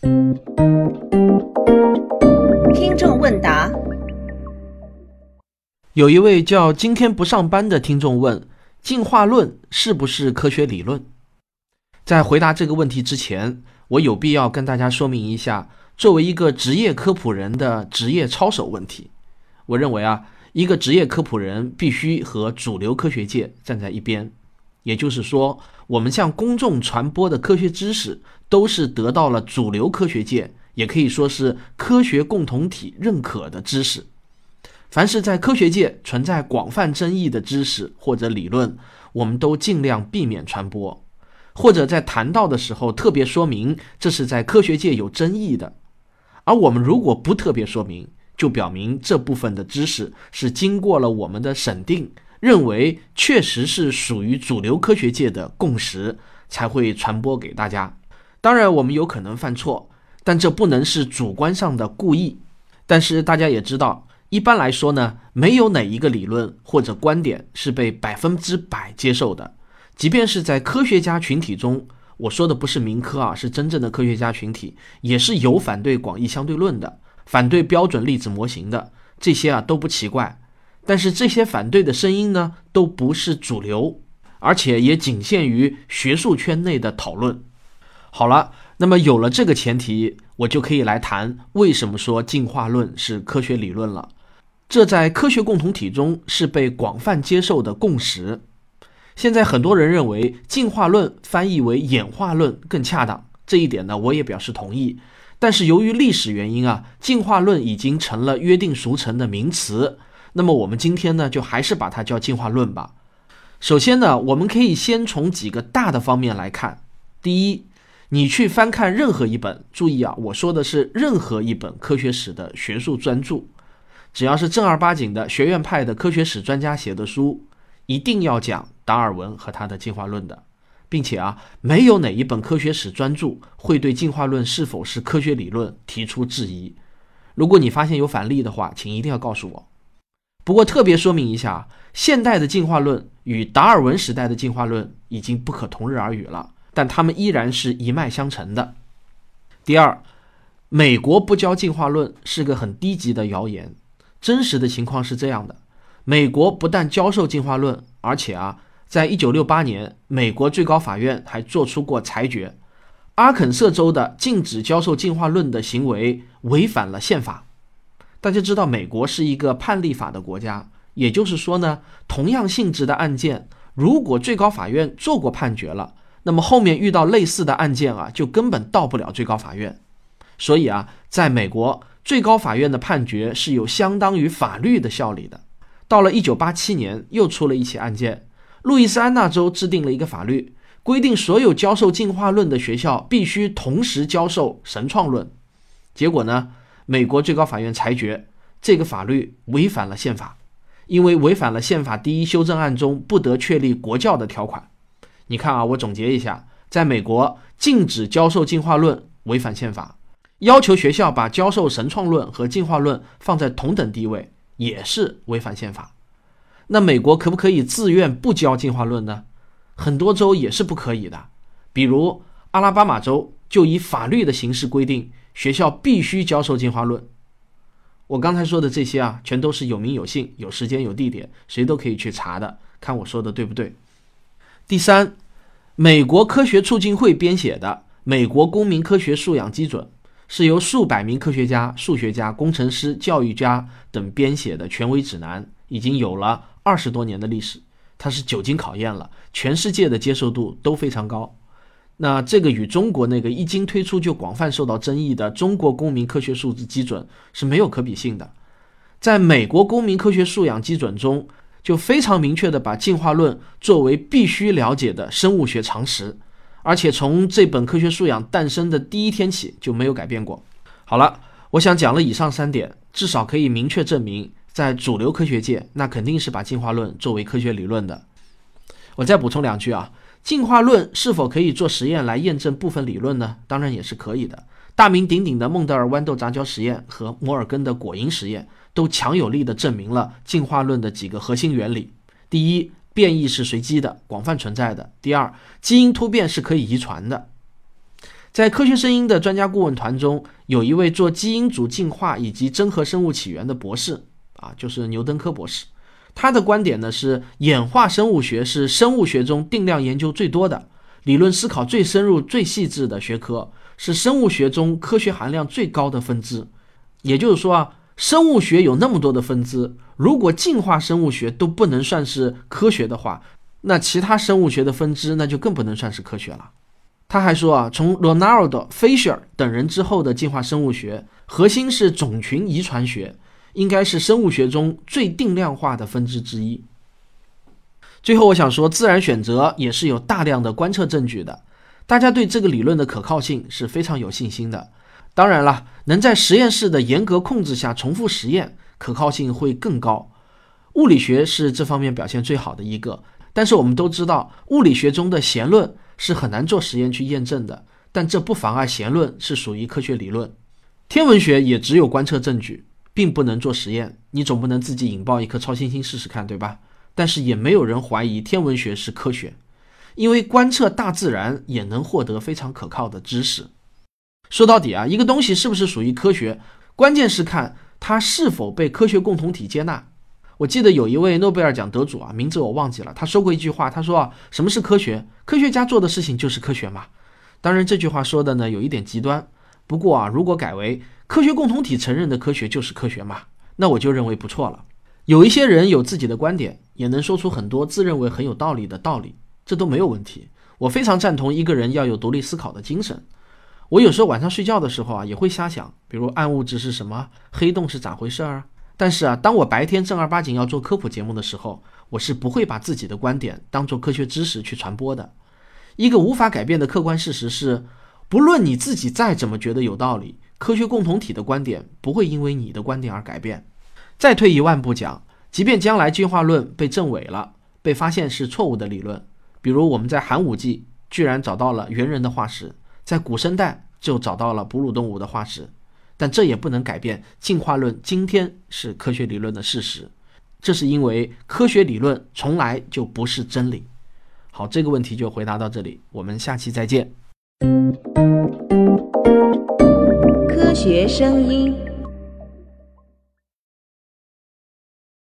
听众问答：有一位叫今天不上班的听众问：进化论是不是科学理论？在回答这个问题之前，我有必要跟大家说明一下，作为一个职业科普人的职业操守问题。我认为啊，一个职业科普人必须和主流科学界站在一边，也就是说，我们向公众传播的科学知识都是得到了主流科学界，也可以说是科学共同体认可的知识。凡是在科学界存在广泛争议的知识或者理论，我们都尽量避免传播，或者在谈到的时候特别说明这是在科学界有争议的。而我们如果不特别说明，就表明这部分的知识是经过了我们的审定，认为确实是属于主流科学界的共识，才会传播给大家。当然，我们有可能犯错，但这不能是主观上的故意。但是大家也知道，一般来说呢，没有哪一个理论或者观点是被百分之百接受的。即便是在科学家群体中，我说的不是民科啊，是真正的科学家群体，也是有反对广义相对论的。反对标准粒子模型的这些啊都不奇怪，但是这些反对的声音呢都不是主流，而且也仅限于学术圈内的讨论。好了，那么有了这个前提，我就可以来谈为什么说进化论是科学理论了。这在科学共同体中是被广泛接受的共识。现在很多人认为进化论翻译为演化论更恰当，这一点呢我也表示同意。但是由于历史原因啊，进化论已经成了约定俗成的名词。那么我们今天呢，就还是把它叫进化论吧。首先呢，我们可以先从几个大的方面来看。第一，你去翻看任何一本，注意啊，我说的是任何一本科学史的学术专著，只要是正儿八经的学院派的科学史专家写的书，一定要讲达尔文和他的进化论的。并且啊，没有哪一本科学史专著会对进化论是否是科学理论提出质疑。如果你发现有反例的话，请一定要告诉我。不过特别说明一下，现代的进化论与达尔文时代的进化论已经不可同日而语了，但他们依然是一脉相承的。第二，美国不教进化论是个很低级的谣言。真实的情况是这样的：美国不但教授进化论，而且啊。在一九六八年，美国最高法院还做出过裁决，阿肯色州的禁止教授进化论的行为违反了宪法。大家知道，美国是一个判例法的国家，也就是说呢，同样性质的案件，如果最高法院做过判决了，那么后面遇到类似的案件啊，就根本到不了最高法院。所以啊，在美国，最高法院的判决是有相当于法律的效力的。到了一九八七年，又出了一起案件。路易斯安那州制定了一个法律，规定所有教授进化论的学校必须同时教授神创论。结果呢，美国最高法院裁决这个法律违反了宪法，因为违反了宪法第一修正案中不得确立国教的条款。你看啊，我总结一下，在美国禁止教授进化论违反宪法，要求学校把教授神创论和进化论放在同等地位也是违反宪法。那美国可不可以自愿不教进化论呢？很多州也是不可以的，比如阿拉巴马州就以法律的形式规定学校必须教授进化论。我刚才说的这些啊，全都是有名有姓、有时间有地点，谁都可以去查的，看我说的对不对。第三，美国科学促进会编写的《美国公民科学素养基准》是由数百名科学家、数学家、工程师、教育家等编写的权威指南，已经有了。二十多年的历史，它是久经考验了，全世界的接受度都非常高。那这个与中国那个一经推出就广泛受到争议的中国公民科学素质基准是没有可比性的。在美国公民科学素养基准中，就非常明确的把进化论作为必须了解的生物学常识，而且从这本科学素养诞生的第一天起就没有改变过。好了，我想讲了以上三点，至少可以明确证明。在主流科学界，那肯定是把进化论作为科学理论的。我再补充两句啊，进化论是否可以做实验来验证部分理论呢？当然也是可以的。大名鼎鼎的孟德尔豌豆杂交实验和摩尔根的果蝇实验，都强有力地证明了进化论的几个核心原理：第一，变异是随机的，广泛存在的；第二，基因突变是可以遗传的。在科学声音的专家顾问团中，有一位做基因组进化以及真核生物起源的博士，啊，就是牛登科博士。他的观点呢是，演化生物学是生物学中定量研究最多的、理论思考最深入、最细致的学科，是生物学中科学含量最高的分支。也就是说啊，生物学有那么多的分支，如果进化生物学都不能算是科学的话，那其他生物学的分支那就更不能算是科学了。他还说啊，从 Ronald Fisher 等人之后的进化生物学，核心是种群遗传学，应该是生物学中最定量化的分支之一。最后，我想说，自然选择也是有大量的观测证据的，大家对这个理论的可靠性是非常有信心的。当然了，能在实验室的严格控制下重复实验，可靠性会更高。物理学是这方面表现最好的一个，但是我们都知道，物理学中的弦论。是很难做实验去验证的，但这不妨碍弦论是属于科学理论。天文学也只有观测证据，并不能做实验。你总不能自己引爆一颗超新星试试看，对吧？但是也没有人怀疑天文学是科学，因为观测大自然也能获得非常可靠的知识。说到底啊，一个东西是不是属于科学，关键是看它是否被科学共同体接纳。我记得有一位诺贝尔奖得主啊，名字我忘记了。他说过一句话，他说啊，什么是科学？科学家做的事情就是科学嘛。当然，这句话说的呢有一点极端。不过啊，如果改为科学共同体承认的科学就是科学嘛，那我就认为不错了。有一些人有自己的观点，也能说出很多自认为很有道理的道理，这都没有问题。我非常赞同一个人要有独立思考的精神。我有时候晚上睡觉的时候啊，也会瞎想，比如暗物质是什么，黑洞是咋回事儿。但是啊，当我白天正儿八经要做科普节目的时候，我是不会把自己的观点当做科学知识去传播的。一个无法改变的客观事实是，不论你自己再怎么觉得有道理，科学共同体的观点不会因为你的观点而改变。再退一万步讲，即便将来进化论被证伪了，被发现是错误的理论，比如我们在寒武纪居然找到了猿人的化石，在古生代就找到了哺乳动物的化石。但这也不能改变进化论今天是科学理论的事实，这是因为科学理论从来就不是真理。好，这个问题就回答到这里，我们下期再见。科学声音。